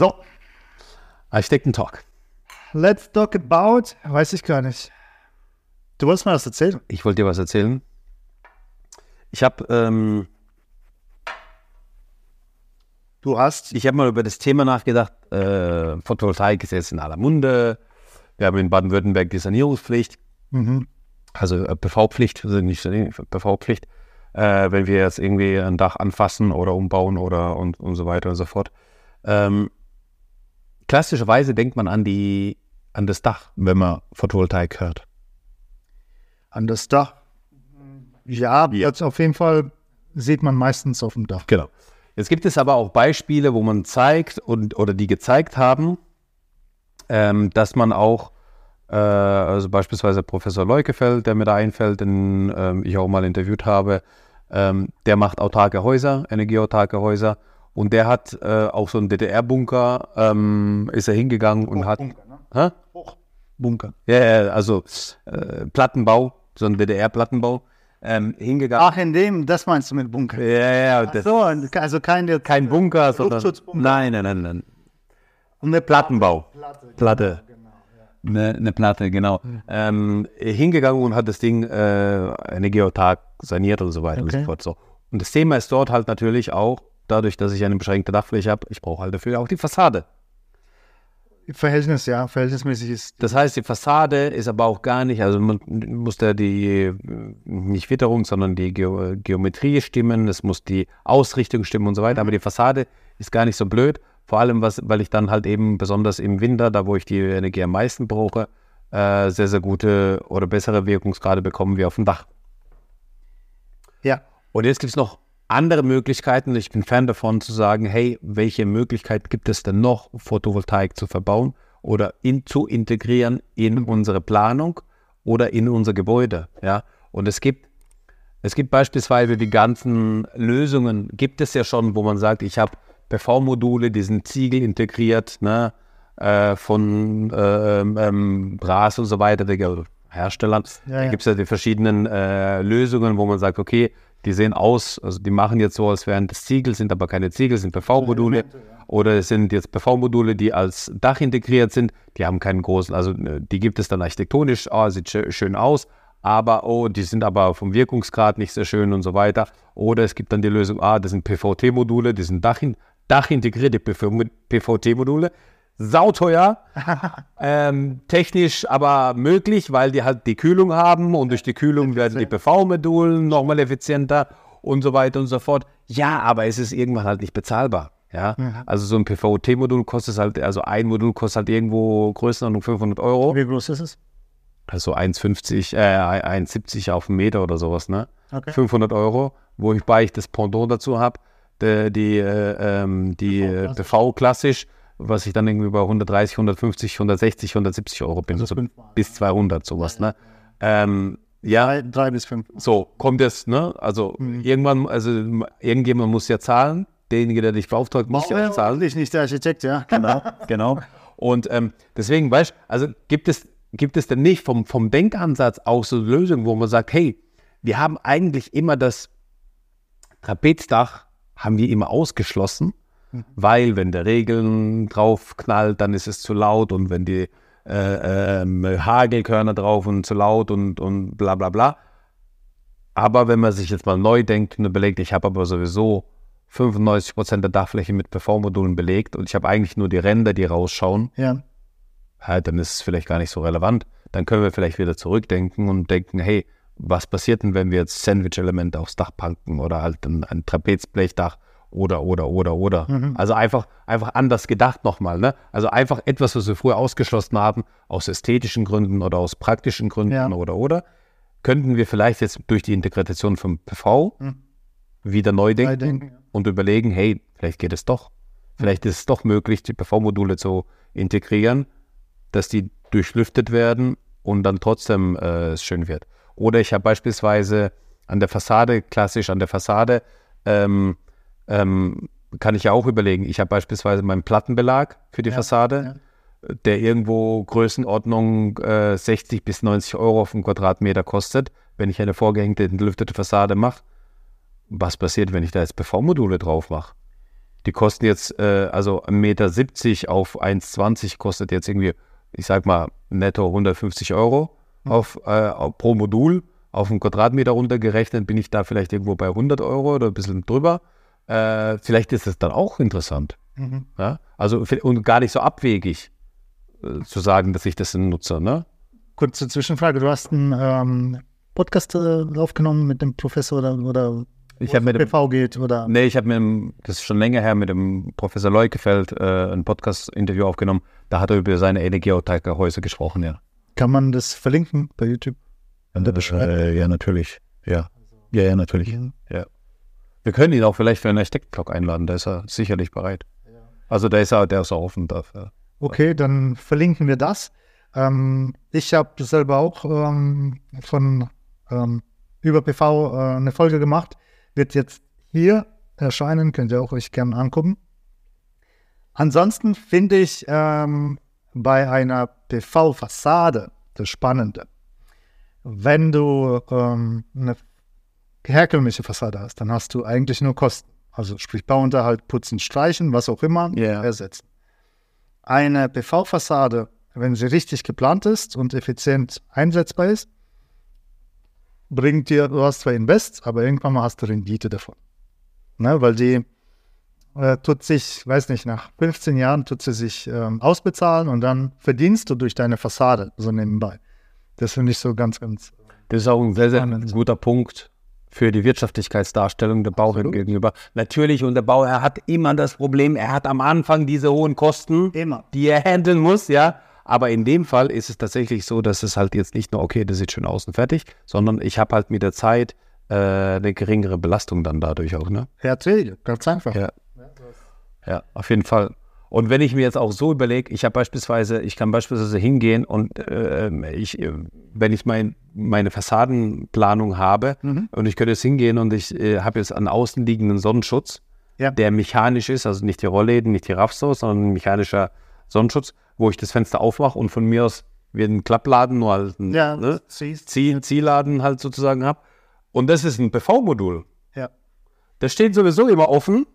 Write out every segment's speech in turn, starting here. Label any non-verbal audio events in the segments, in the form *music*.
So, Architekten-Talk. let's talk about, weiß ich gar nicht. Du wolltest mal was erzählen? Ich wollte dir was erzählen. Ich habe ähm, Du hast. ich hab mal über das Thema nachgedacht. Äh, Photovoltaik ist jetzt in aller Munde. Wir haben in Baden-Württemberg die Sanierungspflicht, Mhm. also äh, PV-Pflicht, also nicht PV-Pflicht. Äh, wenn wir jetzt irgendwie ein Dach anfassen oder umbauen oder und, und so weiter und so fort. Ähm, klassischerweise denkt man an die an das Dach, wenn man Photovoltaik hört. An das Dach. Ja, Jetzt auf jeden Fall sieht man meistens auf dem Dach. Genau. Jetzt gibt es aber auch Beispiele, wo man zeigt und oder die gezeigt haben, ähm, dass man auch, äh, also beispielsweise Professor Leukefeld, der mir da einfällt, den ähm, ich auch mal interviewt habe, ähm, der macht autarke Häuser, energieautarke Häuser. Und der hat äh, auch so einen DDR-Bunker, ähm, ist er hingegangen und hat. Bunker, ne? Bunker. Ja, ja, also äh, Plattenbau, so ein DDR-Plattenbau, ähm, hingegangen. Ach, in dem, das meinst du mit Bunker? Ja, ja, das, so, also kein, kein Bunker, sondern. Luftschutzbunker. Nein, nein, nein, nein. eine Plattenbau. Platte. Platte. Genau, ja. Eine, eine Platte, genau. Ähm, hingegangen und hat das Ding äh, energieautark saniert und so weiter und Okay. so fort. So. Und das Thema ist dort halt natürlich auch, dadurch, dass ich eine beschränkte Dachfläche habe, ich brauche halt dafür auch die Fassade. Verhältnis, ja, verhältnismäßig ist. Das heißt, die Fassade ist aber auch gar nicht, also man muss da die, äh, nicht Witterung, sondern die Geo Geometrie stimmen, es muss die Ausrichtung stimmen und so weiter, aber die Fassade ist gar nicht so blöd, vor allem, was, weil ich dann halt eben besonders im Winter, da wo ich die Energie am meisten brauche, äh, sehr, sehr gute oder bessere Wirkungsgrade bekommen wie auf dem Dach. Ja, Und jetzt gibt es noch andere Möglichkeiten. Ich bin Fan davon zu sagen, hey, welche Möglichkeiten gibt es denn noch, Photovoltaik zu verbauen oder in, zu integrieren in unsere Planung oder in unser Gebäude. Ja? Und es gibt, es gibt beispielsweise die ganzen Lösungen, gibt es ja schon, wo man sagt, ich habe PV-Module, die sind Ziegel integriert, ne? äh, von äh, ähm, Bras und so weiter, der Herstellern. Ja, da ja. gibt es ja die verschiedenen äh, Lösungen, wo man sagt, okay, die sehen aus, also die machen jetzt so, als wären das Ziegel, sind aber keine Ziegel, sind PV-Module. Oder es sind jetzt PV-Module, die als Dach integriert sind, die haben keinen großen, also äh, die gibt es dann architektonisch, ah, sieht schö- schön aus, aber oh, die sind aber vom Wirkungsgrad nicht sehr schön und so weiter. Oder es gibt dann die Lösung, ah, das sind PVT-Module, die sind Dach, dachintegrierte PVT-Module, sauteuer, *laughs* ähm, technisch aber möglich, weil die halt die Kühlung haben und durch die Kühlung werden die PV-Modulen nochmal effizienter und so weiter und so fort. Ja, aber es ist irgendwann halt nicht bezahlbar. Ja, also so ein PVT-Modul kostet halt, also ein Modul kostet halt irgendwo Größenordnung 500 Euro. wie groß ist es? Also 1,50, äh, 1,70 auf einen Meter oder sowas, ne? Okay. 500 Euro, wobei ich das Pendant dazu habe, die, die, äh, ähm, die äh, PV klassisch, was ich dann irgendwie bei 130, 150, 160, 170 Euro bin, Also so bis 200 sowas, ne? Ähm, ja, Drei, drei bis fünf. so kommt es, ne? Also Mhm. irgendwann, also irgendjemand muss ja zahlen, derjenige, der dich beauftragt, muss ja auch zahlen. Ich nicht der Architekt, ja. Genau, *laughs* genau. Und ähm, deswegen, weißt du, also gibt es, gibt es denn nicht vom, vom Denkansatz auch so Lösungen, wo man sagt, hey, wir haben eigentlich immer das Trapezdach, haben wir immer ausgeschlossen, weil wenn der Regeln drauf knallt, dann ist es zu laut und wenn die äh, ähm, Hagelkörner drauf und zu laut und, und bla bla bla. Aber wenn man sich jetzt mal neu denkt und überlegt, ich habe aber sowieso 95% der Dachfläche mit PV-Modulen belegt und ich habe eigentlich nur die Ränder, die rausschauen, Ja, halt, dann ist es vielleicht gar nicht so relevant. Dann können wir vielleicht wieder zurückdenken und denken, hey, was passiert denn, wenn wir jetzt Sandwich-Elemente aufs Dach packen oder halt ein, ein Trapezblechdach oder, oder, oder, oder. Also einfach, einfach anders gedacht nochmal. Ne? Also einfach etwas, was wir früher ausgeschlossen haben, aus ästhetischen Gründen oder aus praktischen Gründen Ja. oder, oder, könnten wir vielleicht jetzt durch die Integration von PV wieder neu denken, denken, und überlegen, hey, vielleicht geht es doch. Vielleicht ist es doch möglich, die PV-Module zu integrieren, dass die durchlüftet werden und dann trotzdem äh, es schön wird. Oder ich habe beispielsweise an der Fassade, klassisch an der Fassade, ähm, ähm, kann ich ja auch überlegen, ich habe beispielsweise meinen Plattenbelag für die Fassade, der irgendwo Größenordnung äh, 60 bis 90 Euro auf den Quadratmeter kostet, wenn ich eine vorgehängte, entlüftete Fassade mache. Was passiert, wenn ich da jetzt PV-Module drauf mache? Die kosten jetzt, äh, also 1,70 Meter auf 1,20 kostet jetzt irgendwie, ich sag mal, netto 150 Euro auf, äh, pro Modul. Auf einen Quadratmeter runtergerechnet bin ich da vielleicht irgendwo bei 100 Euro oder ein bisschen drüber. Äh, vielleicht ist es dann auch interessant. Mhm. Ja? Also und gar nicht so abwegig äh, zu sagen, dass ich das nutze. Ne? Kurze Zwischenfrage. Du hast einen ähm, Podcast äh, aufgenommen mit dem Professor oder, oder Ich habe mit dem, PV geht oder nee, ich habe mit dem, das ist schon länger her, mit dem Professor Leukefeld äh, ein Podcast-Interview aufgenommen. Da hat er über seine Energieautarke-Häuser gesprochen, ja. kann man das verlinken bei YouTube? Äh, ja, natürlich. Ja. Ja, ja, natürlich. Mhm. Ja. Wir können ihn auch vielleicht für einen Steckblock einladen, da ist er sicherlich bereit. Also da ist er, der ist auch offen dafür. Okay, dann verlinken wir das. Ähm, ich habe selber auch ähm, von ähm, über PV äh, eine Folge gemacht. Wird jetzt hier erscheinen, könnt ihr auch euch gerne angucken. Ansonsten finde ich ähm, bei einer PV-Fassade das Spannende. Wenn du ähm, eine herkömmliche Fassade hast, dann hast du eigentlich nur Kosten. Also sprich Bauunterhalt, Putzen, Streichen, was auch immer, Ja. ersetzen. Eine PV-Fassade, wenn sie richtig geplant ist und effizient einsetzbar ist, bringt dir, du hast zwar Invest, aber irgendwann mal hast du Rendite davon. Ne, weil die äh, tut sich, weiß nicht, nach 15 Jahren tut sie sich ähm, ausbezahlen und dann verdienst du durch deine Fassade so nebenbei. Das finde ich so ganz, ganz. Das ist auch ein sehr, sehr Spannend. guter Punkt für die Wirtschaftlichkeitsdarstellung der Bauherren Absolut. gegenüber. Natürlich, und der Bauherr hat immer das Problem, er hat am Anfang diese hohen Kosten, Immer. die er handeln muss, ja. Aber in dem Fall ist es tatsächlich so, dass es halt jetzt nicht nur, okay, das sieht schön aus und fertig, sondern ich habe halt mit der Zeit äh, eine geringere Belastung dann dadurch auch, ne? Erträge, ganz einfach. Ja. Ja, auf jeden Fall. Und wenn ich mir jetzt auch so überlege, ich habe beispielsweise, ich kann beispielsweise hingehen und äh, ich, wenn ich mein, meine Fassadenplanung habe Mhm. und ich könnte jetzt hingehen und ich äh, habe jetzt einen außenliegenden Sonnenschutz, Ja. der mechanisch ist, also nicht die Rollläden, nicht die Raffsos, sondern ein mechanischer Sonnenschutz, wo ich das Fenster aufmache und von mir aus wird ein Klappladen, nur halt ein Ja, ne. Zieh, Ziehladen halt sozusagen habe. Und das ist ein PV-Modul. Ja, Das steht sowieso immer offen.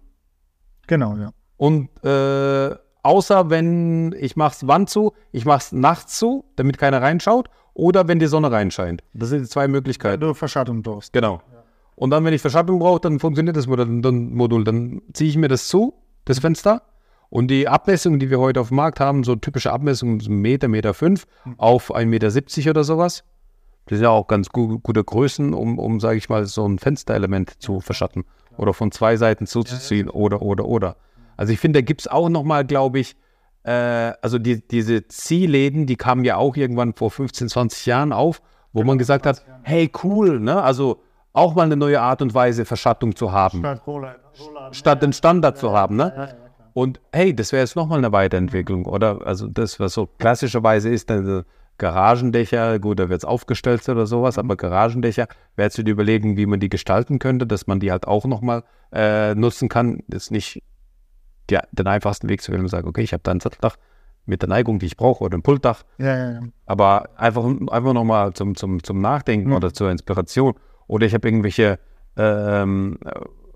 genau, ja. Und äh, außer wenn ich mach's Wand zu, ich mach's nachts zu, damit keiner reinschaut, oder wenn die Sonne reinscheint. Das sind die zwei Wenn Möglichkeiten. du Verschattung brauchst. Genau. Und dann, wenn ich Verschattung brauche, dann funktioniert das Modul. Dann, Modul. dann ziehe ich mir das zu, das Fenster. Und die Abmessungen, die wir heute auf dem Markt haben, so typische Abmessungen, so Meter, Meter fünf auf 1,70 Meter oder sowas. Das sind ja auch ganz gu gute Größen, um, um sage ich mal, so ein Fensterelement zu verschatten. Oder von zwei Seiten zuzuziehen oder, oder, oder. Also ich finde, da gibt es auch nochmal, glaube ich, äh, also die, diese Ziehläden, die kamen ja auch irgendwann vor 15, 20 Jahren auf, wo man gesagt hat, hey, cool, ne? Also auch mal eine neue Art und Weise, Verschattung zu haben, Statt Roller, Roller, statt den Standard zu haben, ne? Und hey, das wäre jetzt nochmal eine Weiterentwicklung, oder? Also das, was so klassischerweise ist, dann Garagendächer, gut, da wird es aufgestellt oder sowas, aber Garagendächer, wäre zu dir überlegen, wie man die gestalten könnte, dass man die halt auch nochmal äh, nutzen kann. Das ist nicht der, den einfachsten Weg zu wählen und sagen, okay, ich habe da ein Satteldach mit der Neigung, die ich brauche, oder ein Pultdach, Ja, ja, ja. aber einfach, einfach nochmal zum, zum, zum Nachdenken Ja. oder zur Inspiration. Oder ich habe irgendwelche ähm, äh,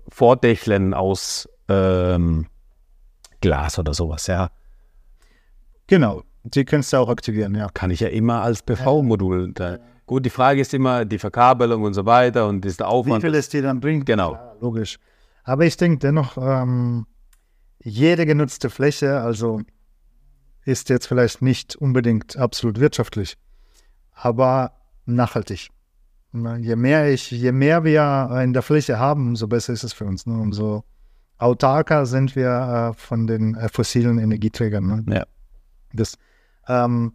Vordächlen aus ähm, Glas oder sowas, ja. Genau. Die kannst du auch aktivieren, ja. Kann ich ja immer als PV-Modul. Gut, die Frage ist immer die Verkabelung und so weiter und ist der Wie Aufwand. viel es dir dann bringt. Genau. Klar, logisch. Aber ich denke dennoch, ähm, jede genutzte Fläche, also ist jetzt vielleicht nicht unbedingt absolut wirtschaftlich, aber nachhaltig. Na, Je mehr ich, je mehr wir in der Fläche haben, umso besser ist es für uns. Ne? Umso autarker sind wir äh, von den äh, fossilen Energieträgern. Ne? Ja. Das ähm,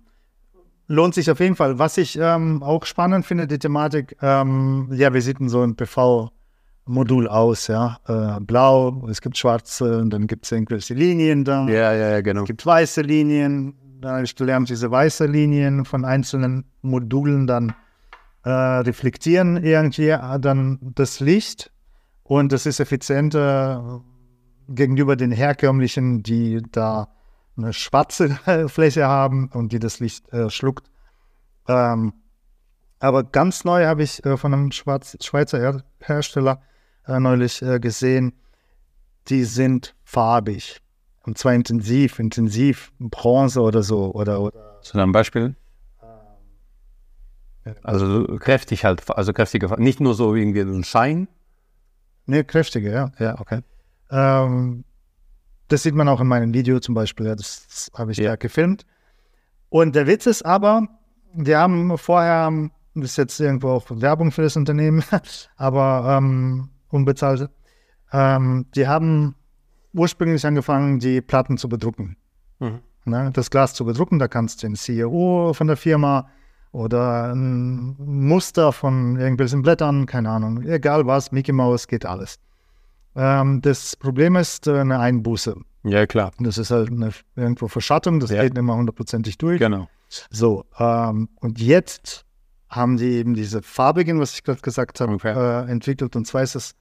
lohnt sich auf jeden Fall. Was ich ähm, auch spannend finde, die Thematik, ähm, ja, wie sieht denn so ein PV-Modul aus? Ja? Äh, blau, es gibt schwarze, und dann gibt es irgendwelche Linien da. Ja, ja, ja, genau. Es gibt weiße Linien. Da habe ich gelernt, diese weiße Linien von einzelnen Modulen dann äh, reflektieren irgendwie äh, dann das Licht. Und das ist effizienter gegenüber den herkömmlichen, die da eine schwarze *laughs* Fläche haben und die das Licht äh, schluckt. Ähm, aber ganz neu habe ich äh, von einem Schwarz Schweizer Her Hersteller äh, neulich äh, gesehen, die sind farbig. Und zwar intensiv, intensiv, Bronze oder so. Oder, oder da ein Beispiel? Also kräftig halt, also kräftige, Farbe. nicht nur so irgendwie so ein Schein. ne, kräftige, ja. Ja, okay. Ähm, das sieht man auch in meinem Video zum Beispiel. Das, das habe ich Ja. da gefilmt. Und der Witz ist aber, wir haben vorher, das ist jetzt irgendwo auch Werbung für das Unternehmen, *laughs* aber ähm, unbezahlte, ähm, die haben ursprünglich angefangen, die Platten zu bedrucken. Mhm. Ne, das Glas zu bedrucken, da kannst du den CEO von der Firma oder ein Muster von irgendwelchen Blättern, keine Ahnung, egal was, Mickey Mouse, geht alles. Ähm, das Problem ist äh, eine Einbuße. Ja, klar. Das ist halt eine irgendwo Verschattung, das Ja. geht nicht immer hundertprozentig durch. Genau. So, ähm, und jetzt haben die eben diese farbigen, was ich gerade gesagt habe, Okay. äh, entwickelt. Und zwar ist es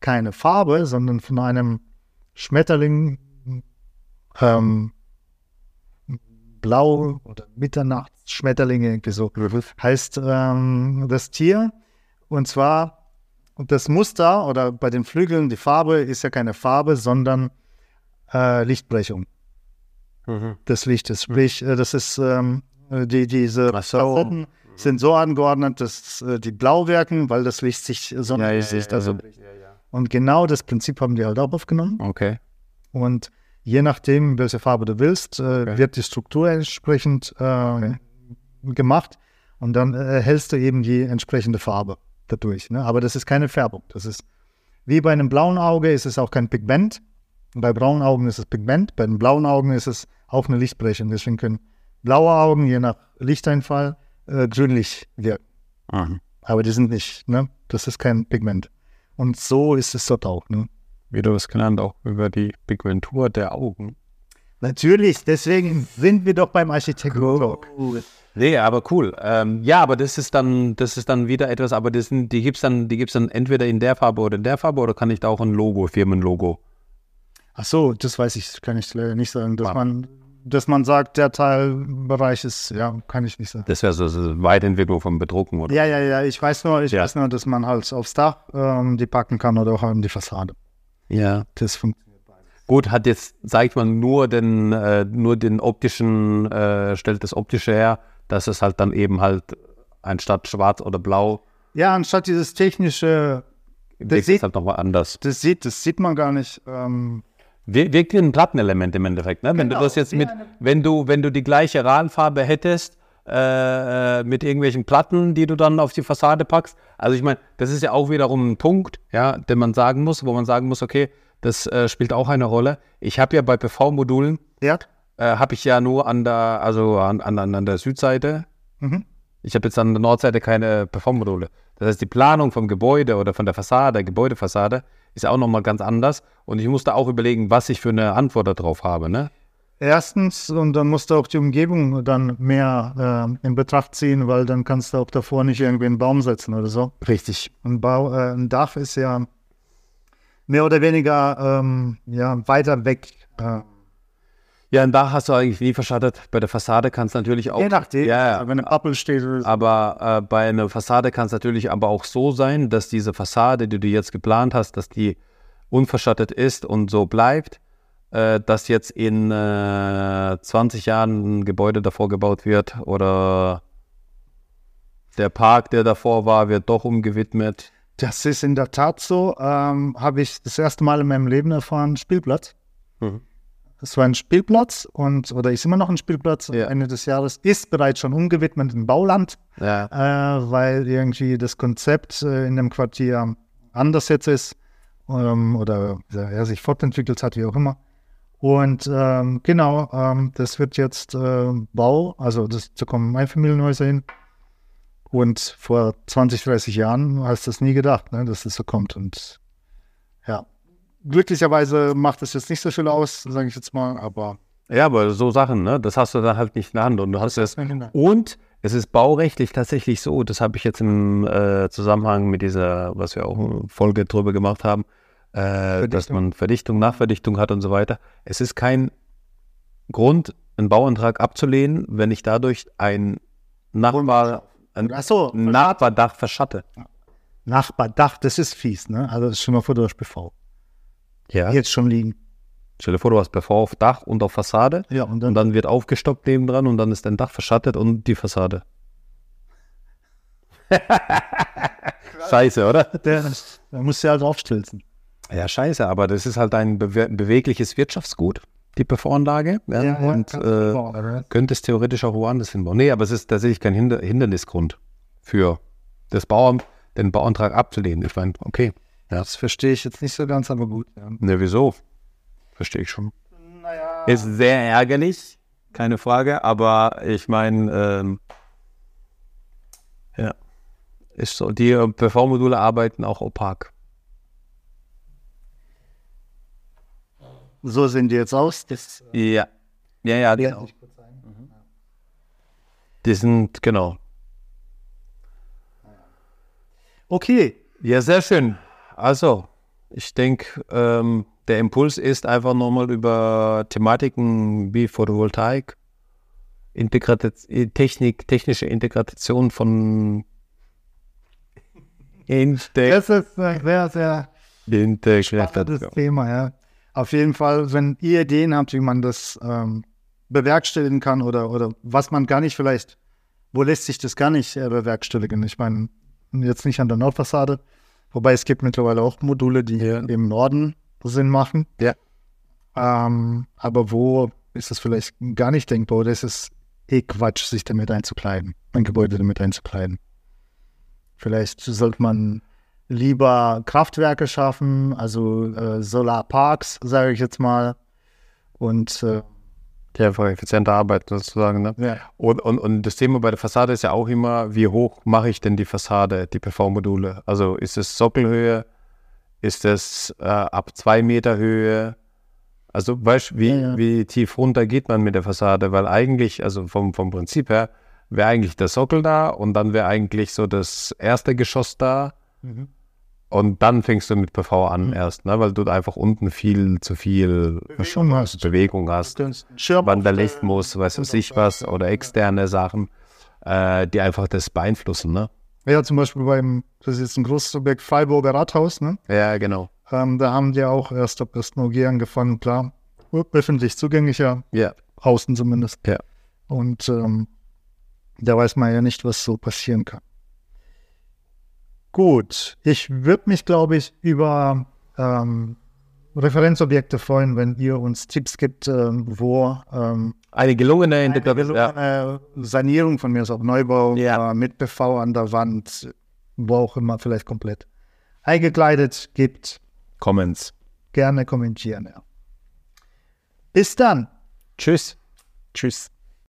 keine Farbe, sondern von einem Schmetterling ähm, blau oder Mitternachtsschmetterling irgendwie so heißt ähm, das Tier. Und zwar das Muster oder bei den Flügeln, die Farbe ist ja keine Farbe, sondern äh, Lichtbrechung Mhm. des Lichtes. Sprich, äh, das ist ähm, äh, die, diese so. Facetten sind so angeordnet, dass äh, die blau wirken, weil das Licht sich Sonnenlicht also und genau das Prinzip haben die halt auch aufgenommen. Okay. Und je nachdem, welche Farbe du willst, äh, Okay. wird die Struktur entsprechend äh, gemacht und dann äh, erhältst du eben die entsprechende Farbe dadurch. Ne? Aber das ist keine Färbung. Das ist wie bei einem blauen Auge ist es auch kein Pigment. Bei braunen Augen ist es Pigment. Bei den blauen Augen ist es auch eine Lichtbrechung. Deswegen können blaue Augen je nach Lichteinfall äh, grünlich wirken. Mhm. Aber die sind nicht, ne? Das ist kein Pigment. Und so ist es dort auch, ne? Wie du es gelernt, auch über die Pigmentur der Augen. Natürlich, deswegen sind wir doch beim Architekten-Talk. Nee, aber cool. Ähm, ja, aber das ist dann, das ist dann wieder etwas, aber das sind, die gibt's dann, die gibt's dann entweder in der Farbe oder in der Farbe oder kann ich da auch ein Logo, Firmenlogo? Ach so, das weiß ich, kann ich leider nicht sagen. Dass Ah. man, dass man sagt, der Teilbereich ist, ja, kann ich nicht sagen. Das wäre so, so Weiterentwicklung vom Bedrucken, oder? Ja, ja, ja, ich weiß nur, ich Ja. weiß nur, dass man halt aufs Dach ähm, die packen kann oder auch an die Fassade. Ja. Das funktioniert. Gut, hat jetzt, zeigt man nur den, äh, nur den optischen, äh, stellt das optische her, dass es halt dann eben halt anstatt schwarz oder blau, Ja, anstatt dieses technische, wirkt sieht- halt nochmal anders. das sieht, das sieht man gar nicht. Ähm, Wirkt wie ein Plattenelement im Endeffekt, ne? Wenn Genau, du das jetzt mit, eine- wenn du, wenn du die gleiche Rahmenfarbe hättest, äh, äh, mit irgendwelchen Platten, die du dann auf die Fassade packst. Also ich meine, das ist ja auch wiederum ein Punkt, ja, den man sagen muss, wo man sagen muss, okay, das äh, spielt auch eine Rolle. Ich habe ja bei PV-Modulen, ja, äh, habe ich ja nur an der, also an, an, an der Südseite, Mhm. ich habe jetzt an der Nordseite keine PV-Module. Das heißt, die Planung vom Gebäude oder von der Fassade, Gebäudefassade, ist auch nochmal ganz anders. Und ich musste auch überlegen, was ich für eine Antwort darauf habe. Ne? Erstens, und dann musst du auch die Umgebung dann mehr äh, in Betracht ziehen, weil dann kannst du auch davor nicht irgendwie einen Baum setzen oder so. Richtig. Ein, Bau, äh, ein Dach ist ja mehr oder weniger ähm, ja, weiter weg. Äh, Ja, und da hast du eigentlich nie verschattet. Bei der Fassade kannst du natürlich auch. je nachdem, Ja, ja. wenn eine Pappel steht. Aber äh, bei einer Fassade kann es natürlich aber auch so sein, dass diese Fassade, die du jetzt geplant hast, dass die unverschattet ist und so bleibt, äh, dass jetzt in äh, 20 Jahren ein Gebäude davor gebaut wird oder der Park, der davor war, wird doch umgewidmet. Das ist in der Tat so. Ähm, Habe ich das erste Mal in meinem Leben erfahren, Spielplatz. Es war ein Spielplatz und oder ist immer noch ein Spielplatz. Ja. Ende des Jahres ist bereits schon umgewidmet in Bauland, Ja. äh, weil irgendwie das Konzept äh, in dem Quartier anders jetzt ist ähm, oder ja, er sich fortentwickelt hat, wie auch immer. Und ähm, genau, ähm, das wird jetzt äh, Bau, also das, da kommen Einfamilienhäuser hin. Und vor 20, 30 Jahren hast du das nie gedacht, ne, dass das so kommt. Und ja, glücklicherweise macht es jetzt nicht so viel aus, sage ich jetzt mal, aber ja, aber so Sachen, ne? das hast du dann halt nicht in der Hand. Und du hast es. Und es ist baurechtlich tatsächlich so, das habe ich jetzt im äh, Zusammenhang mit dieser, was wir auch Folge drüber gemacht haben, äh, dass man Verdichtung, Nachverdichtung hat und so weiter. Es ist kein Grund, einen Bauantrag abzulehnen, wenn ich dadurch ein Nachbar, ein so, Nachbardach verschatte. Nachbardach, das ist fies, ne? Also stell dir mal vor, du hast PV. Ja. jetzt schon liegen. Stell dir vor, du hast PV auf Dach und auf Fassade Ja, und dann, und dann wird aufgestockt nebendran und dann ist dein Dach verschattet und die Fassade. *laughs* scheiße, oder? der, der muss ja halt aufstilzen. Ja, scheiße, aber das ist halt ein bewe bewegliches Wirtschaftsgut, die PV-Anlage. Ja, und äh, könnte es theoretisch auch woanders hinbauen. Nee, aber es ist tatsächlich kein Hinder Hindernisgrund für das Bauamt, den Bauantrag abzulehnen. Ich meine, okay. Das verstehe ich jetzt nicht so ganz, aber gut. Ja. Ne, wieso? Verstehe ich schon. Naja. Ist sehr ärgerlich, keine Frage, aber ich meine, ähm, ja, ist so. Die PV-Module arbeiten auch opak. So sehen die jetzt aus. Das, Ja. Ja, ja, ich kurz zeigen. die sind, genau. Okay, Ja, sehr schön. Also, ich denke, ähm, der Impuls ist einfach nochmal über Thematiken wie Photovoltaik, Integrat Technik, technische Integration von Integ das ist ein sehr, sehr spannendes. Thema, ja. Auf jeden Fall, wenn ihr Ideen habt, wie man das ähm, bewerkstelligen kann oder, oder was man gar nicht vielleicht, wo lässt sich das gar nicht äh, bewerkstelligen? Ich meine, jetzt nicht an der Nordfassade, wobei es gibt mittlerweile auch Module, die hier im Norden Sinn machen. Ja. Ähm, aber wo ist es vielleicht gar nicht denkbar oder ist es eh Quatsch, sich damit einzukleiden, ein Gebäude damit einzukleiden? Vielleicht sollte man lieber Kraftwerke schaffen, also äh, Solarparks, sage ich jetzt mal. Und äh, Die einfach effizienter arbeiten sozusagen. Ne? ja, Und, und, und das Thema bei der Fassade ist ja auch immer, wie hoch mache ich denn die Fassade, die PV-Module? Also ist es Sockelhöhe? Ist es äh, ab zwei Meter Höhe? Also weißt du, wie, Ja, ja. wie tief runter geht man mit der Fassade? Weil eigentlich, also vom, vom Prinzip her, wäre eigentlich der Sockel da und dann wäre eigentlich so das erste Geschoss da Mhm. Und dann fängst du mit PV an Mhm. erst, ne? weil du einfach unten viel zu viel Schon hast. Bewegung hast. Schirm Wanderlicht muss, weiß was ich was, oder externe Sachen, äh, die einfach das beeinflussen, ne? Ja, zum Beispiel beim, das ist jetzt ein großes Objekt, Freiburger Rathaus, ne? Ja, genau. Ähm, da haben die auch erst ab 1. OG angefangen, klar, öffentlich zugänglicher, Ja. außen zumindest. Ja. Und ähm, da weiß man ja nicht, was so passieren kann. Gut, ich würde mich, glaube ich, über ähm, Referenzobjekte freuen, wenn ihr uns Tipps gibt, ähm, wo ähm, Eine gelungene eine Integration. Ja. gelungene Sanierung von mir ist auch Neubau Ja. äh, mit PV an der Wand, wo auch immer, vielleicht komplett eingekleidet gibt, Comments. gerne kommentieren. Ja. Bis dann. Tschüss. Tschüss.